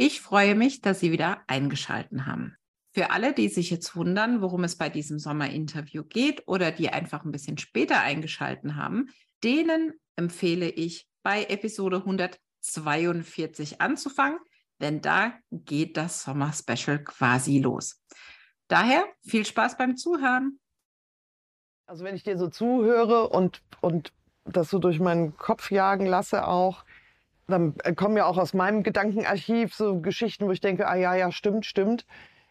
Ich freue mich, dass Sie wieder eingeschaltet haben. Für alle, die sich jetzt wundern, worum es bei diesem Sommerinterview geht oder die einfach ein bisschen später eingeschaltet haben, denen empfehle ich bei Episode 142 anzufangen, denn da geht das Sommer-Special quasi los. Daher viel Spaß beim Zuhören. Also wenn ich dir so zuhöre und, und das so durch meinen Kopf jagen lasse auch, dann kommen ja auch aus meinem Gedankenarchiv so Geschichten, wo ich denke, ah ja, ja, stimmt, stimmt.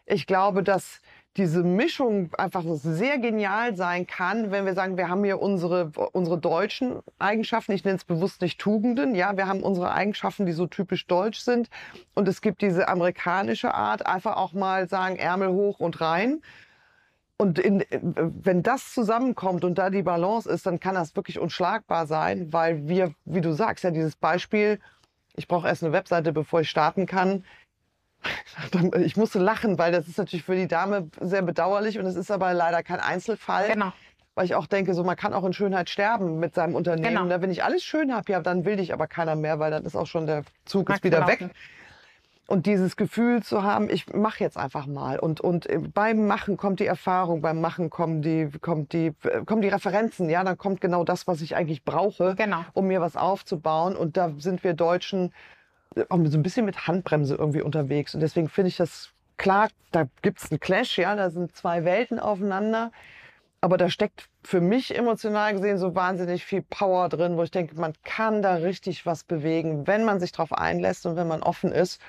Ich glaube, dass diese Mischung einfach sehr genial sein kann, wenn wir sagen, wir haben hier unsere, unsere deutschen Eigenschaften, ich nenne es bewusst nicht Tugenden, ja, wir haben unsere Eigenschaften, die so typisch deutsch sind. Und es gibt diese amerikanische Art, einfach auch mal sagen, Ärmel hoch und rein und in, wenn das zusammenkommt und da die Balance ist, dann kann das wirklich unschlagbar sein, weil wir, wie du sagst, ja dieses Beispiel, ich brauche erst eine Webseite, bevor ich starten kann. Ich musste lachen, weil das ist natürlich für die Dame sehr bedauerlich und es ist aber leider kein Einzelfall. Genau. Weil ich auch denke, so man kann auch in Schönheit sterben mit seinem Unternehmen. Genau. Wenn ich alles schön habe, ja, dann will dich aber keiner mehr, weil dann ist auch schon der Zug ist wieder weg und dieses Gefühl zu haben, ich mache jetzt einfach mal. Und, und äh, beim Machen kommt die Erfahrung, beim Machen kommen die, kommt die, äh, kommen die Referenzen. Ja, dann kommt genau das, was ich eigentlich brauche, genau. um mir was aufzubauen. Und da sind wir Deutschen äh, auch so ein bisschen mit Handbremse irgendwie unterwegs. Und deswegen finde ich das klar, da gibt es einen Clash, ja, da sind zwei Welten aufeinander. Aber da steckt für mich emotional gesehen so wahnsinnig viel Power drin, wo ich denke, man kann da richtig was bewegen, wenn man sich darauf einlässt und wenn man offen ist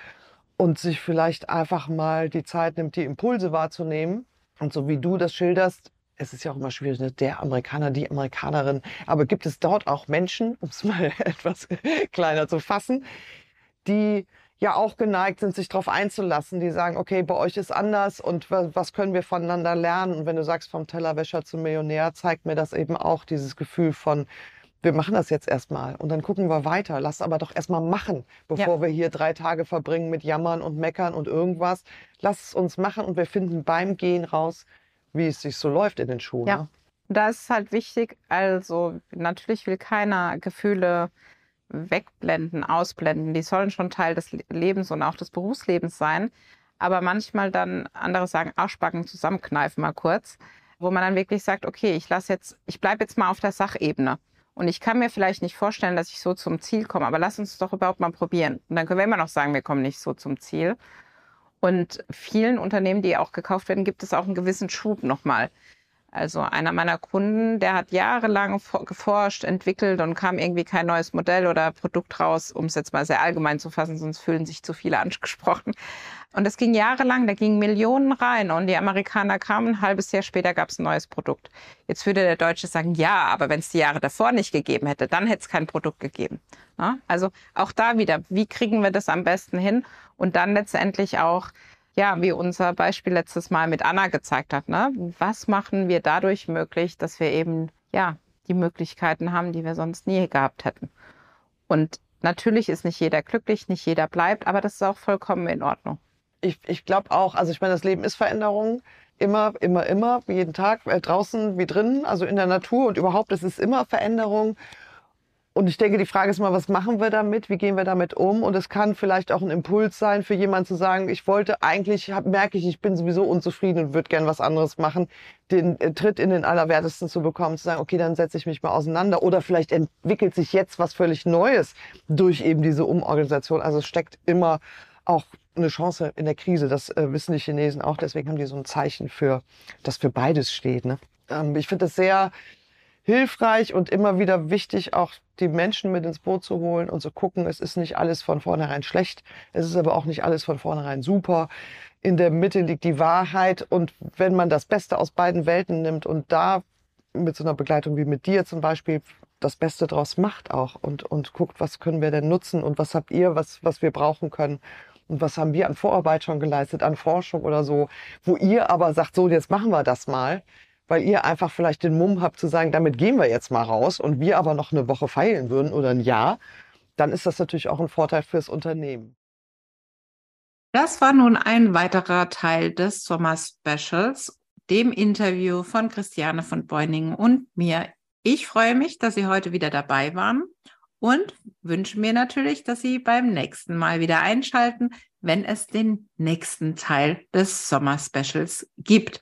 und sich vielleicht einfach mal die Zeit nimmt, die Impulse wahrzunehmen. Und so wie du das schilderst, es ist ja auch immer schwierig, ne? der Amerikaner, die Amerikanerin. Aber gibt es dort auch Menschen, um es mal etwas kleiner zu fassen, die ja auch geneigt sind, sich darauf einzulassen, die sagen, okay, bei euch ist anders und was können wir voneinander lernen? Und wenn du sagst, vom Tellerwäscher zum Millionär, zeigt mir das eben auch dieses Gefühl von, wir machen das jetzt erstmal und dann gucken wir weiter. Lass aber doch erstmal machen, bevor ja. wir hier drei Tage verbringen mit Jammern und Meckern und irgendwas. Lass es uns machen und wir finden beim Gehen raus, wie es sich so läuft in den Schuhen. Ja. Ne? Da ist halt wichtig, also natürlich will keiner Gefühle wegblenden, ausblenden. Die sollen schon Teil des Lebens und auch des Berufslebens sein. Aber manchmal dann andere sagen, Arschbacken zusammenkneifen mal kurz, wo man dann wirklich sagt, okay, ich lasse jetzt, ich bleibe jetzt mal auf der Sachebene. Und ich kann mir vielleicht nicht vorstellen, dass ich so zum Ziel komme, aber lass uns doch überhaupt mal probieren. Und dann können wir immer noch sagen, wir kommen nicht so zum Ziel. Und vielen Unternehmen, die auch gekauft werden, gibt es auch einen gewissen Schub nochmal. Also einer meiner Kunden, der hat jahrelang geforscht, entwickelt und kam irgendwie kein neues Modell oder Produkt raus, um es jetzt mal sehr allgemein zu fassen, sonst fühlen sich zu viele angesprochen. Und das ging jahrelang, da gingen Millionen rein und die Amerikaner kamen, ein halbes Jahr später gab es ein neues Produkt. Jetzt würde der Deutsche sagen, ja, aber wenn es die Jahre davor nicht gegeben hätte, dann hätte es kein Produkt gegeben. Ja? Also auch da wieder, wie kriegen wir das am besten hin? Und dann letztendlich auch, ja, wie unser Beispiel letztes Mal mit Anna gezeigt hat, ne? was machen wir dadurch möglich, dass wir eben, ja, die Möglichkeiten haben, die wir sonst nie gehabt hätten. Und natürlich ist nicht jeder glücklich, nicht jeder bleibt, aber das ist auch vollkommen in Ordnung ich, ich glaube auch, also ich meine, das Leben ist Veränderung. Immer, immer, immer, jeden Tag, äh, draußen wie drinnen, also in der Natur und überhaupt, es ist immer Veränderung. Und ich denke, die Frage ist mal, was machen wir damit? Wie gehen wir damit um? Und es kann vielleicht auch ein Impuls sein für jemanden zu sagen, ich wollte eigentlich, hab, merke ich, ich bin sowieso unzufrieden und würde gern was anderes machen, den äh, Tritt in den Allerwertesten zu bekommen, zu sagen, okay, dann setze ich mich mal auseinander. Oder vielleicht entwickelt sich jetzt was völlig Neues durch eben diese Umorganisation. Also es steckt immer auch eine Chance in der Krise. Das äh, wissen die Chinesen auch. Deswegen haben die so ein Zeichen für, das für beides steht. Ne? Ähm, ich finde es sehr hilfreich und immer wieder wichtig, auch die Menschen mit ins Boot zu holen und zu gucken, es ist nicht alles von vornherein schlecht. Es ist aber auch nicht alles von vornherein super. In der Mitte liegt die Wahrheit. Und wenn man das Beste aus beiden Welten nimmt und da mit so einer Begleitung wie mit dir zum Beispiel das Beste draus macht auch und, und guckt, was können wir denn nutzen und was habt ihr, was, was wir brauchen können, Und was haben wir an Vorarbeit schon geleistet, an Forschung oder so, wo ihr aber sagt, so, jetzt machen wir das mal, weil ihr einfach vielleicht den Mumm habt zu sagen, damit gehen wir jetzt mal raus und wir aber noch eine Woche feilen würden oder ein Jahr, dann ist das natürlich auch ein Vorteil fürs Unternehmen. Das war nun ein weiterer Teil des Sommer-Specials, dem Interview von Christiane von Beuningen und mir. Ich freue mich, dass Sie heute wieder dabei waren und wünsche mir natürlich, dass Sie beim nächsten Mal wieder einschalten, wenn es den nächsten Teil des Sommer-Specials gibt.